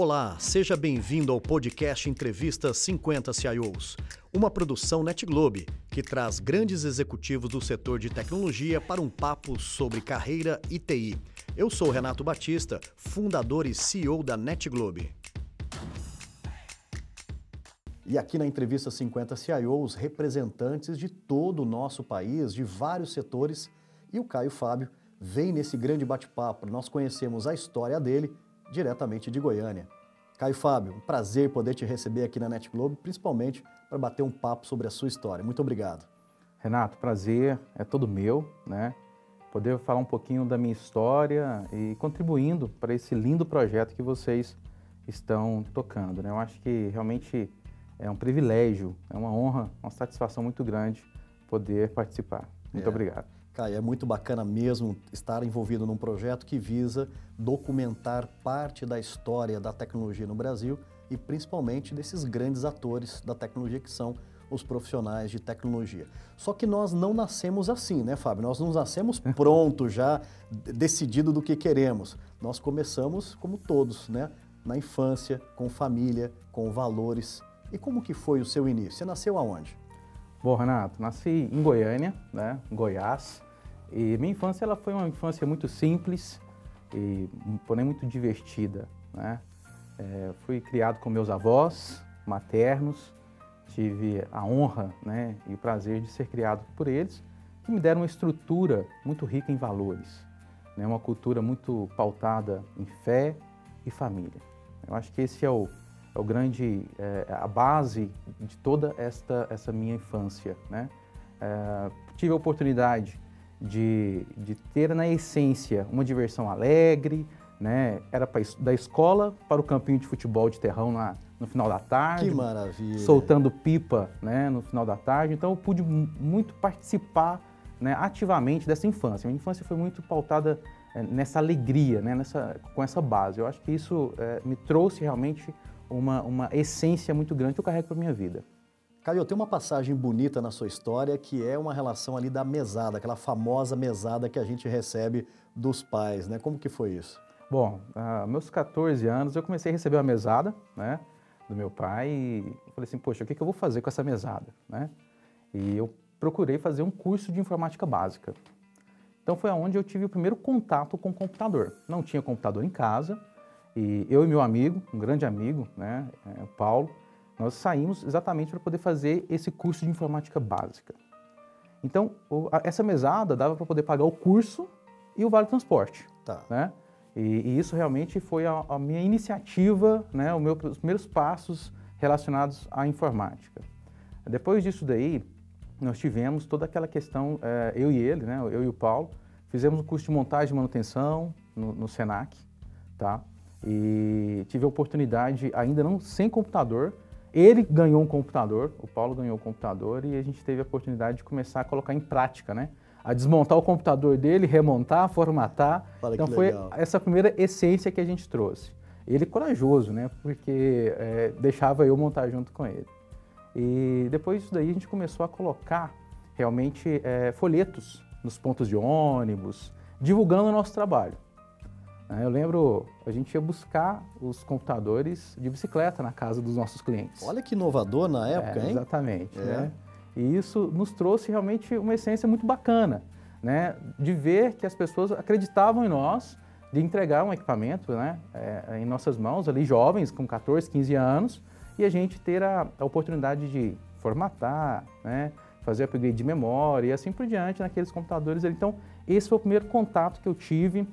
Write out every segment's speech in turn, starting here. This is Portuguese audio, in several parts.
Olá, seja bem-vindo ao podcast Entrevista 50 CIOs, uma produção NetGlobe que traz grandes executivos do setor de tecnologia para um papo sobre carreira e TI. Eu sou Renato Batista, fundador e CEO da NetGlobe. E aqui na entrevista 50 CIOs, representantes de todo o nosso país, de vários setores, e o Caio Fábio vem nesse grande bate-papo. Nós conhecemos a história dele diretamente de Goiânia. Caio Fábio, um prazer poder te receber aqui na Net Globo, principalmente para bater um papo sobre a sua história. Muito obrigado. Renato, prazer é todo meu, né? Poder falar um pouquinho da minha história e contribuindo para esse lindo projeto que vocês estão tocando, né? Eu acho que realmente é um privilégio, é uma honra, uma satisfação muito grande poder participar. Muito é. obrigado. É muito bacana mesmo estar envolvido num projeto que visa documentar parte da história da tecnologia no Brasil e principalmente desses grandes atores da tecnologia que são os profissionais de tecnologia. Só que nós não nascemos assim, né, Fábio? Nós não nascemos pronto já, decidido do que queremos. Nós começamos como todos, né? Na infância, com família, com valores. E como que foi o seu início? Você nasceu aonde? Bom, Renato, nasci em Goiânia, né, Goiás. E minha infância ela foi uma infância muito simples e porém muito divertida, né? É, fui criado com meus avós maternos, tive a honra, né, e o prazer de ser criado por eles, que me deram uma estrutura muito rica em valores, né, uma cultura muito pautada em fé e família. Eu acho que esse é o, é o grande, é, a base de toda esta essa minha infância, né? É, tive a oportunidade de, de ter na essência uma diversão alegre, né? Era pra, da escola para o campinho de futebol de terrão na, no final da tarde. Que maravilha! Soltando pipa né, no final da tarde. Então eu pude muito participar né, ativamente dessa infância. Minha infância foi muito pautada é, nessa alegria, né, nessa, com essa base. Eu acho que isso é, me trouxe realmente uma, uma essência muito grande que eu carrego para minha vida. Caio, tem uma passagem bonita na sua história que é uma relação ali da mesada, aquela famosa mesada que a gente recebe dos pais, né? Como que foi isso? Bom, aos meus 14 anos eu comecei a receber uma mesada, né, do meu pai e falei assim, poxa, o que, que eu vou fazer com essa mesada, né? E eu procurei fazer um curso de informática básica. Então foi aonde eu tive o primeiro contato com o computador. Não tinha computador em casa e eu e meu amigo, um grande amigo, né, é, Paulo, nós saímos exatamente para poder fazer esse curso de informática básica. Então, essa mesada dava para poder pagar o curso e o vale transporte. Tá. Né? E, e, isso realmente foi a, a minha iniciativa, né, o meu, os primeiros passos relacionados à informática. Depois disso daí, nós tivemos toda aquela questão, é, eu e ele, né, eu e o Paulo, fizemos um curso de montagem e manutenção no, no Senac, tá? E tive a oportunidade, ainda não sem computador, ele ganhou um computador, o Paulo ganhou um computador e a gente teve a oportunidade de começar a colocar em prática, né? A desmontar o computador dele, remontar, formatar. Fala então foi legal. essa primeira essência que a gente trouxe. Ele corajoso, né? Porque é, deixava eu montar junto com ele. E depois disso daí a gente começou a colocar realmente é, folhetos nos pontos de ônibus, divulgando o nosso trabalho. Né? Eu lembro, a gente ia buscar os computadores de bicicleta na casa dos nossos clientes. Olha que inovador na época, é, hein? Exatamente. É. Né? E isso nos trouxe realmente uma essência muito bacana, né? De ver que as pessoas acreditavam em nós, de entregar um equipamento né? É, em nossas mãos, ali jovens, com 14, 15 anos, e a gente ter a, a oportunidade de formatar, né? fazer upgrade de memória e assim por diante naqueles computadores. Então, esse foi o primeiro contato que eu tive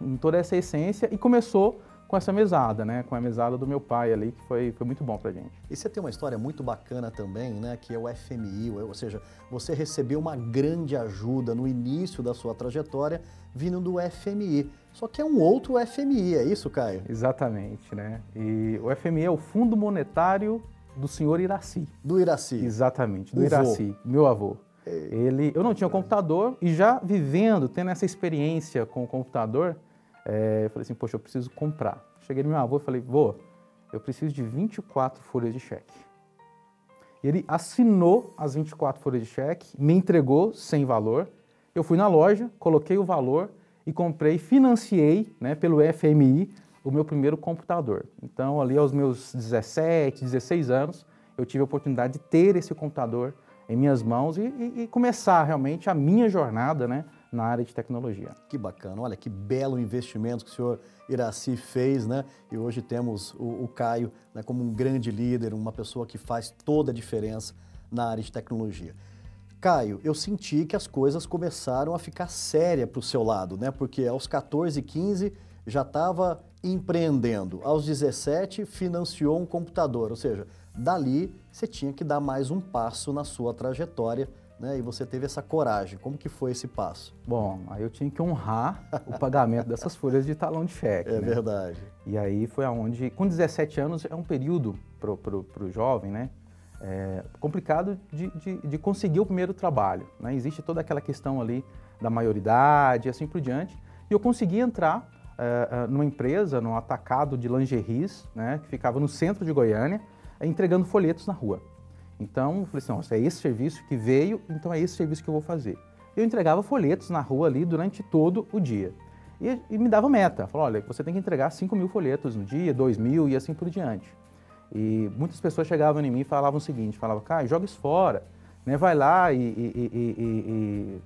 em toda essa essência e começou com essa mesada, né? Com a mesada do meu pai ali, que foi, foi muito bom pra gente. E você tem uma história muito bacana também, né? Que é o FMI, ou seja, você recebeu uma grande ajuda no início da sua trajetória vindo do FMI. Só que é um outro FMI, é isso, Caio? Exatamente, né? E o FMI é o Fundo Monetário do senhor Iraci. Do Iraci. Exatamente, do o Iraci, vô. meu avô. Ele, eu não tinha computador e já vivendo, tendo essa experiência com o computador, é, eu falei assim, poxa, eu preciso comprar. Cheguei no meu avô e falei, vô, eu preciso de 24 folhas de cheque. Ele assinou as 24 folhas de cheque, me entregou sem valor. Eu fui na loja, coloquei o valor e comprei, financiei né, pelo FMI o meu primeiro computador. Então, ali aos meus 17, 16 anos, eu tive a oportunidade de ter esse computador em minhas mãos e, e, e começar realmente a minha jornada né, na área de tecnologia. Que bacana, olha que belo investimento que o senhor Iraci fez, né? E hoje temos o, o Caio né, como um grande líder, uma pessoa que faz toda a diferença na área de tecnologia. Caio, eu senti que as coisas começaram a ficar séria para o seu lado, né? Porque aos 14, 15 já estava empreendendo. Aos 17 financiou um computador, ou seja, dali você tinha que dar mais um passo na sua trajetória né? E você teve essa coragem. Como que foi esse passo? Bom, aí eu tinha que honrar o pagamento dessas folhas de talão de cheque. É né? verdade. E aí foi aonde, com 17 anos, é um período para o jovem, né? É complicado de, de, de, conseguir o primeiro trabalho. Né? Existe toda aquela questão ali da maioridade e assim por diante. E eu consegui entrar é, numa empresa, num atacado de lingeries, né? que ficava no centro de Goiânia, entregando folhetos na rua. Então, eu falei assim, é esse serviço que veio, então é esse serviço que eu vou fazer. Eu entregava folhetos na rua ali durante todo o dia. E, e me dava meta. Falou, olha, você tem que entregar 5 mil folhetos no dia, 2 mil e assim por diante. E muitas pessoas chegavam em mim e falavam o seguinte, falavam, cara, joga isso fora, né? vai lá e, e, e,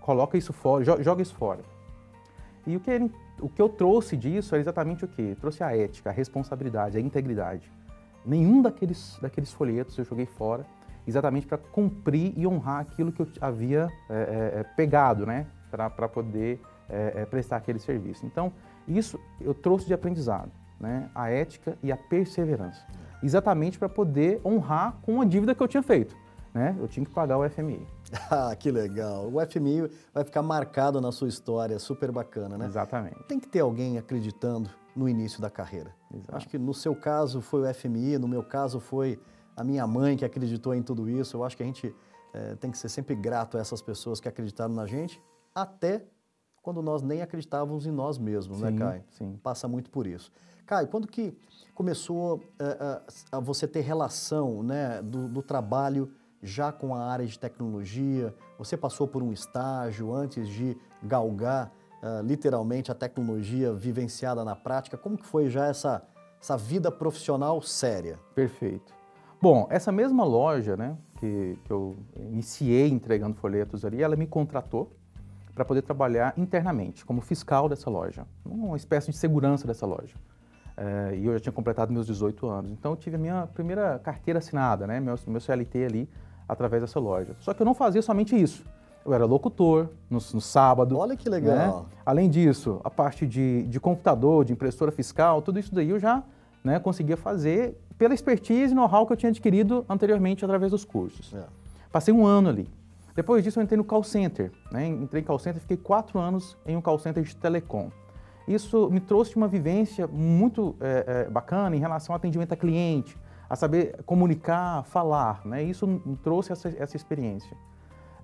coloca isso fora, joga isso fora. E o que, ele, o que eu trouxe disso é exatamente o quê? Eu trouxe a ética, a responsabilidade, a integridade. Nenhum daqueles, daqueles folhetos eu joguei fora, exatamente para cumprir e honrar aquilo que eu havia é, é, é pegado, né, para poder é, é, prestar aquele serviço. Então, isso eu trouxe de aprendizado, né, a ética e a perseverança, exatamente para poder honrar com a dívida que eu tinha feito. Né? Eu tinha que pagar o FMI. Ah, que legal. O FMI vai ficar marcado na sua história, super bacana, né? Exatamente. Tem que ter alguém acreditando no início da carreira. Exato. Acho que no seu caso foi o FMI, no meu caso foi a minha mãe que acreditou em tudo isso. Eu acho que a gente é, tem que ser sempre grato a essas pessoas que acreditaram na gente, até quando nós nem acreditávamos em nós mesmos, né, sim, né, Caio? Sim. Passa muito por isso. Caio, quando que começou a, a você ter relação né, do, do trabalho já com a área de tecnologia? Você passou por um estágio antes de galgar uh, literalmente a tecnologia vivenciada na prática? Como que foi já essa, essa vida profissional séria? Perfeito. Bom, essa mesma loja, né, que, que eu iniciei entregando folhetos ali, ela me contratou para poder trabalhar internamente como fiscal dessa loja, uma espécie de segurança dessa loja. É, e eu já tinha completado meus 18 anos. Então eu tive a minha primeira carteira assinada, né, meu, meu CLT ali, através dessa loja. Só que eu não fazia somente isso. Eu era locutor no, no sábado. Olha que legal. Né? Além disso, a parte de, de computador, de impressora fiscal, tudo isso daí eu já né, conseguia fazer pela expertise e know-how que eu tinha adquirido anteriormente através dos cursos. É. Passei um ano ali. Depois disso, eu entrei no call center. Né? Entrei em call center, fiquei quatro anos em um call center de telecom. Isso me trouxe uma vivência muito é, é, bacana em relação ao atendimento a cliente, a saber comunicar, falar. Né? Isso me trouxe essa, essa experiência.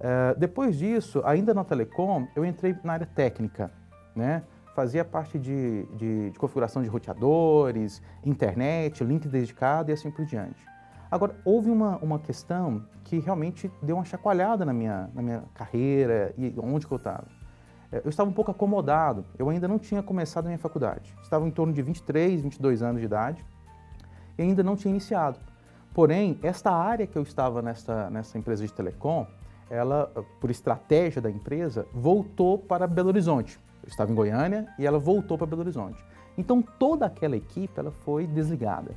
Uh, depois disso, ainda na Telecom, eu entrei na área técnica, né? Fazia parte de, de, de, configuração de roteadores, internet, link dedicado e assim por diante. Agora, houve uma, uma questão que realmente deu uma chacoalhada na minha, na minha carreira e onde que eu estava. Eh, eu estava um pouco acomodado, eu ainda não tinha começado a minha faculdade. Estava em torno de 23, 22 anos de idade e ainda não tinha iniciado. Porém, esta área que eu estava nessa, nessa empresa de telecom, ela, por estratégia da empresa, voltou para Belo Horizonte. Eu estava em Goiânia e ela voltou para Belo Horizonte. Então toda aquela equipe ela foi desligada.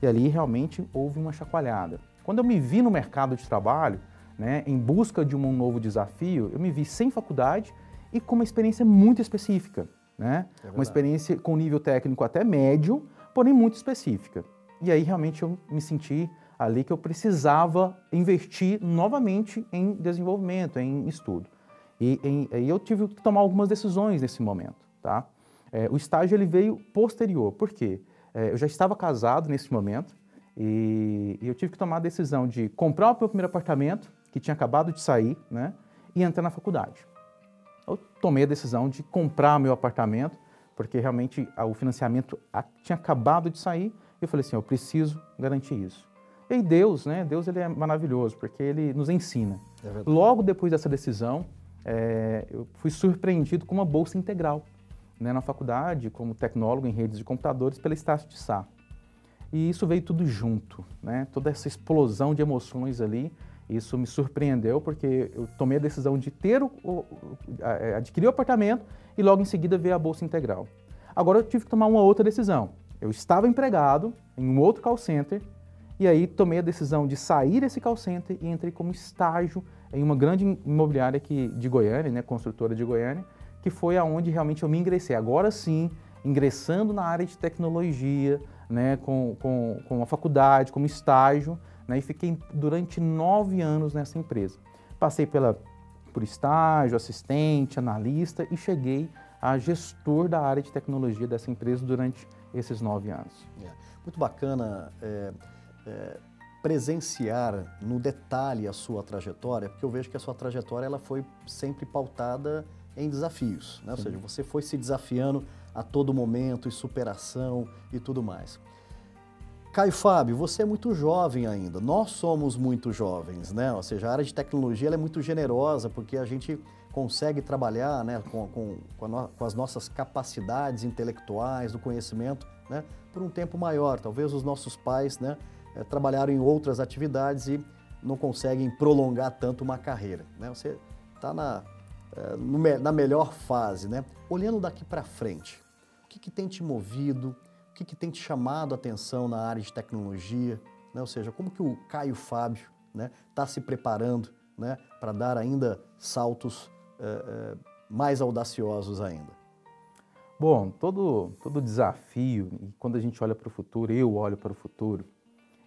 E ali realmente houve uma chacoalhada. Quando eu me vi no mercado de trabalho, né, em busca de um novo desafio, eu me vi sem faculdade e com uma experiência muito específica. Né? É uma experiência com nível técnico até médio, porém muito específica. E aí realmente eu me senti ali que eu precisava investir novamente em desenvolvimento, em estudo. E, em, e eu tive que tomar algumas decisões nesse momento, tá? É, o estágio ele veio posterior, por quê? É, eu já estava casado nesse momento e, e, eu tive que tomar a decisão de comprar o meu primeiro apartamento, que tinha acabado de sair, né? E entrar na faculdade. Eu tomei a decisão de comprar meu apartamento, porque realmente o financiamento tinha acabado de sair, e eu falei assim, eu preciso garantir isso. E Deus, né? Deus ele é maravilhoso, porque ele nos ensina. É Logo depois dessa decisão, é, eu fui surpreendido com uma bolsa integral. né, na faculdade como tecnólogo em redes de computadores pela Estácio de Sá. E isso veio tudo junto, né? toda essa explosão de emoções ali. Isso me surpreendeu porque eu tomei a decisão de ter o, o, é, adquirir o apartamento e logo em seguida ver a bolsa integral. Agora eu tive que tomar uma outra decisão. Eu estava empregado em um outro call center e aí tomei a decisão de sair desse call center e entrei como estágio em uma grande imobiliária aqui de Goiânia, né, construtora de Goiânia, que foi aonde realmente eu me ingressei. Agora sim, ingressando na área de tecnologia, né, com, com, com a faculdade, como estágio, né, e fiquei durante nove anos nessa empresa. Passei pela, por estágio, assistente, analista e cheguei a gestor da área de tecnologia dessa empresa durante esses nove anos. É, muito bacana é, é, presenciar no detalhe a sua trajetória, porque eu vejo que a sua trajetória ela foi sempre pautada em desafios, né? ou seja, você foi se desafiando a todo momento, e superação e tudo mais. Caio Fábio, você é muito jovem ainda, nós somos muito jovens, né? Ou seja, a área de tecnologia é muito generosa porque a gente consegue trabalhar né, com, com, com, no, com, as nossas capacidades intelectuais, do conhecimento, né, por um tempo maior. Talvez os nossos pais né, é, trabalharam em outras atividades e não conseguem prolongar tanto uma carreira. Né? Você está na, é, na melhor fase. Né? Olhando daqui para frente, o que, que tem te movido? O que, que tem te chamado a atenção na área de tecnologia? Né? Ou seja, como que o Caio Fábio está né, tá se preparando né, para dar ainda saltos é, é, mais audaciosos ainda? Bom, todo, todo desafio, e quando a gente olha para o futuro, eu olho para o futuro,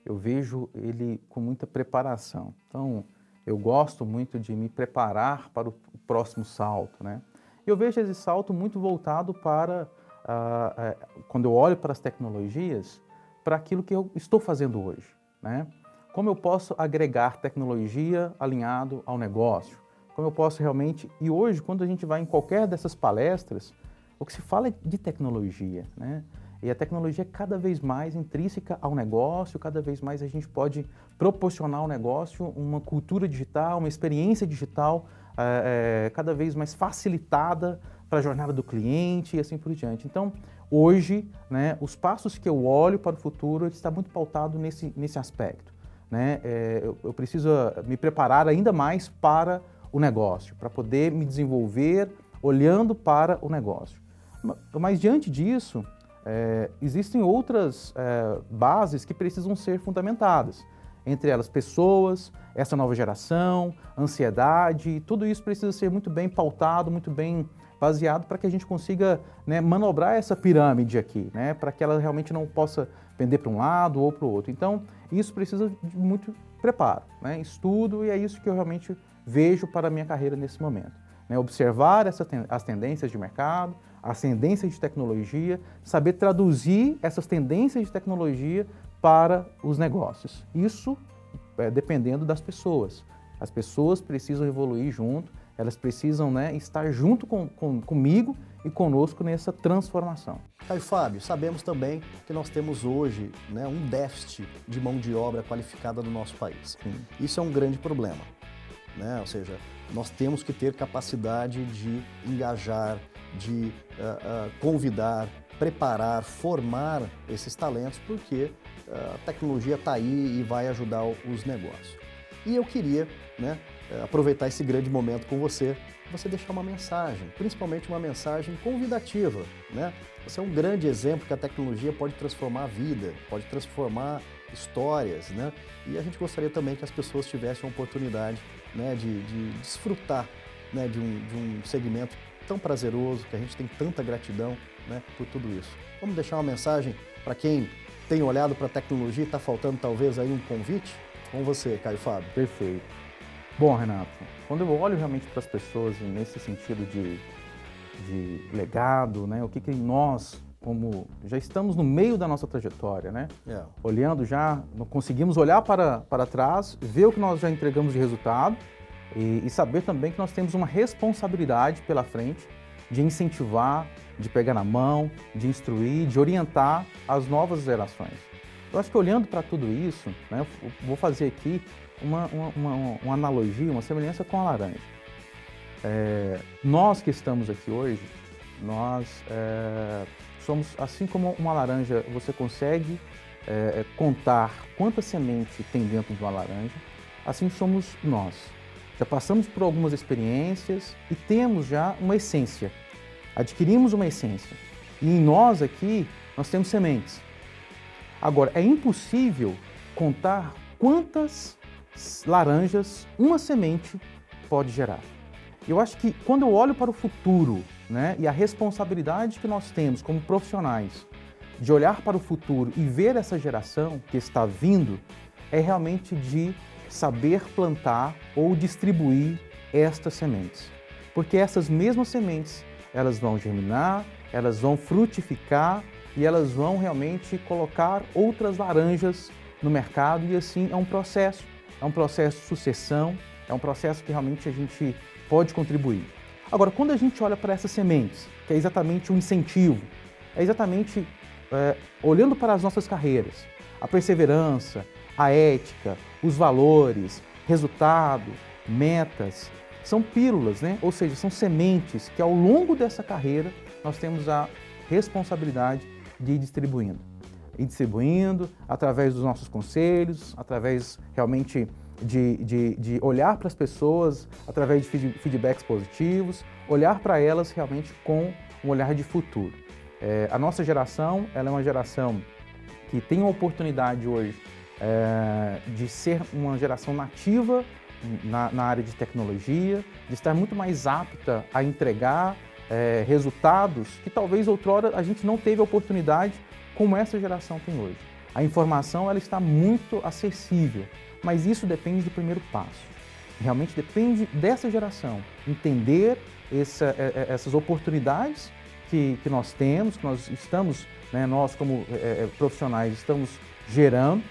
eu vejo ele com muita preparação. Então, eu gosto muito de me preparar para o próximo salto, né? Eu vejo esse salto muito voltado para uh, quando eu olho para as tecnologias, para aquilo que eu estou fazendo hoje. Né? Como eu posso agregar tecnologia alinhado ao negócio? Como eu posso realmente. E hoje, quando a gente vai em qualquer dessas palestras, o que se fala é de tecnologia. Né? E a tecnologia é cada vez mais intrínseca ao negócio, cada vez mais a gente pode proporcionar ao negócio uma cultura digital, uma experiência digital é, é, cada vez mais facilitada para a jornada do cliente e assim por diante. Então, hoje, né, os passos que eu olho para o futuro está muito pautado nesse, nesse aspecto. Né? É, eu, eu preciso me preparar ainda mais para o negócio, para poder me desenvolver olhando para o negócio. Mas, mas diante disso, é, existem outras é, bases que precisam ser fundamentadas. Entre elas, pessoas, essa nova geração, ansiedade, tudo isso precisa ser muito bem pautado, muito bem baseado para que a gente consiga né, manobrar essa pirâmide aqui, né, para que ela realmente não possa pender para um lado ou para o outro. Então, isso precisa de muito preparo, né, estudo, e é isso que eu realmente vejo para a minha carreira nesse momento. Né, observar essa, as tendências de mercado, as tendências de tecnologia, saber traduzir essas tendências de tecnologia para os negócios. Isso é, dependendo das pessoas. As pessoas precisam evoluir junto elas precisam né, estar junto com, com, comigo e conosco nessa transformação. Caio Fábio, sabemos também que nós temos hoje né, um déficit de mão de obra qualificada no nosso país. Sim. Isso é um grande problema. Né? Ou seja, nós temos que ter capacidade de engajar, de uh, uh, convidar, preparar, formar esses talentos, porque uh, a tecnologia está aí e vai ajudar os negócios. E eu queria né, aproveitar esse grande momento com você, você deixar uma mensagem, principalmente uma mensagem convidativa. Né? Você é um grande exemplo que a tecnologia pode transformar a vida, pode transformar histórias, né? E a gente gostaria também que as pessoas tivessem a oportunidade né, de, de desfrutar né, de, um, de um segmento tão prazeroso, que a gente tem tanta gratidão né, por tudo isso. Vamos deixar uma mensagem para quem tem olhado para a tecnologia e está faltando talvez aí um convite? Com você, Caio Fábio. Perfeito. Bom, Renato, quando eu olho realmente para as pessoas nesse sentido de, de legado, né, o que, que nós, como já estamos no meio da nossa trajetória, né, yeah. É. olhando já, conseguimos olhar para, para trás, ver o que nós já entregamos de resultado e, e saber também que nós temos uma responsabilidade pela frente de incentivar, de pegar na mão, de instruir, de orientar as novas gerações. Eu acho que olhando para tudo isso, né, vou fazer aqui uma, uma, uma, uma analogia, uma semelhança com a laranja. É, nós que estamos aqui hoje, nós é, somos, assim como uma laranja, você consegue é, contar quanta semente tem dentro de uma laranja, assim somos nós. Já passamos por algumas experiências e temos já uma essência. Adquirimos uma essência. E em nós aqui, nós temos sementes. Agora, é impossível contar quantas laranjas uma semente pode gerar. Eu acho que quando eu olho para o futuro né, e a responsabilidade que nós temos como profissionais de olhar para o futuro e ver essa geração que está vindo, é realmente de saber plantar ou distribuir estas sementes. Porque essas mesmas sementes, elas vão germinar, elas vão frutificar e elas vão realmente colocar outras laranjas no mercado e assim é um processo, é um processo de sucessão, é um processo que realmente a gente pode contribuir. Agora, quando a gente olha para essas sementes, que é exatamente um incentivo, é exatamente é, olhando para as nossas carreiras, a perseverança, a ética, os valores, resultado, metas, são pílulas, né? ou seja, são sementes que ao longo dessa carreira nós temos a responsabilidade de ir distribuindo. Ir distribuindo através dos nossos conselhos, através realmente de, de, de olhar para as pessoas, através de feedbacks positivos, olhar para elas realmente com um olhar de futuro. É, a nossa geração ela é uma geração que tem a oportunidade hoje é, de ser uma geração nativa na, na, área de tecnologia, de estar muito mais apta a entregar é, resultados que talvez outrora a gente não teve a oportunidade como essa geração tem hoje. A informação ela está muito acessível, mas isso depende do primeiro passo. Realmente depende dessa geração entender essa, é, é, essas oportunidades que, que, nós temos, que nós estamos, né, nós como é, é profissionais estamos gerando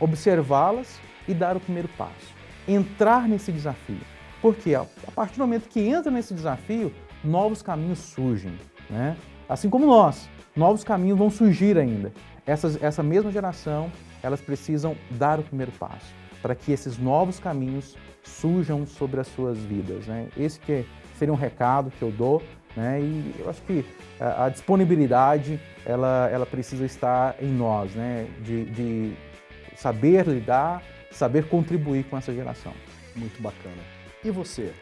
observá-las e dar o primeiro passo. Entrar nesse desafio. Porque a partir do momento que entra nesse desafio, novos caminhos surgem. Né? Assim como nós, novos caminhos vão surgir ainda. Essas, essa mesma geração, elas precisam dar o primeiro passo para que esses novos caminhos surjam sobre as suas vidas. Né? Esse que seria um recado que eu dou né? E eu acho que a, a, disponibilidade ela, ela precisa estar em nós, né? De, de, saber lidar, saber contribuir com essa geração. Muito bacana. E você,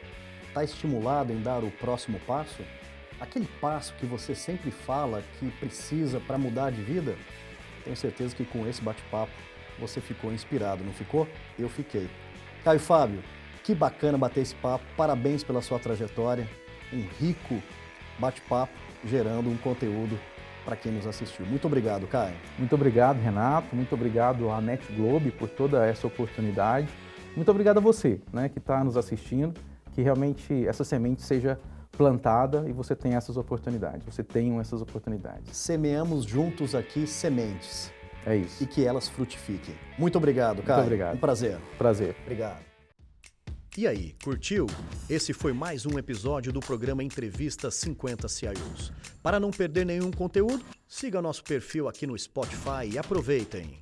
está estimulado em dar o próximo passo? Aquele passo que você sempre fala que precisa para mudar de vida? Tenho certeza que com esse bate-papo você ficou inspirado, não ficou? Eu fiquei. Caio Fábio, que bacana bater esse papo. Parabéns pela sua trajetória. Um rico bate-papo gerando um conteúdo para quem nos assistiu. Muito obrigado, Caio. Muito obrigado, Renato. Muito obrigado à Net Globe por toda essa oportunidade. Muito obrigado a você, né, que está nos assistindo, que realmente essa semente seja plantada e você tenha essas oportunidades, você tenha essas oportunidades. Semeamos juntos aqui sementes. É isso. E que elas frutifiquem. Muito obrigado, Caio. Muito obrigado. Um prazer. Prazer. Obrigado. E aí, curtiu? Esse foi mais um episódio do programa Entrevista 50 CIOs. Para não perder nenhum conteúdo, siga nosso perfil aqui no Spotify e aproveitem.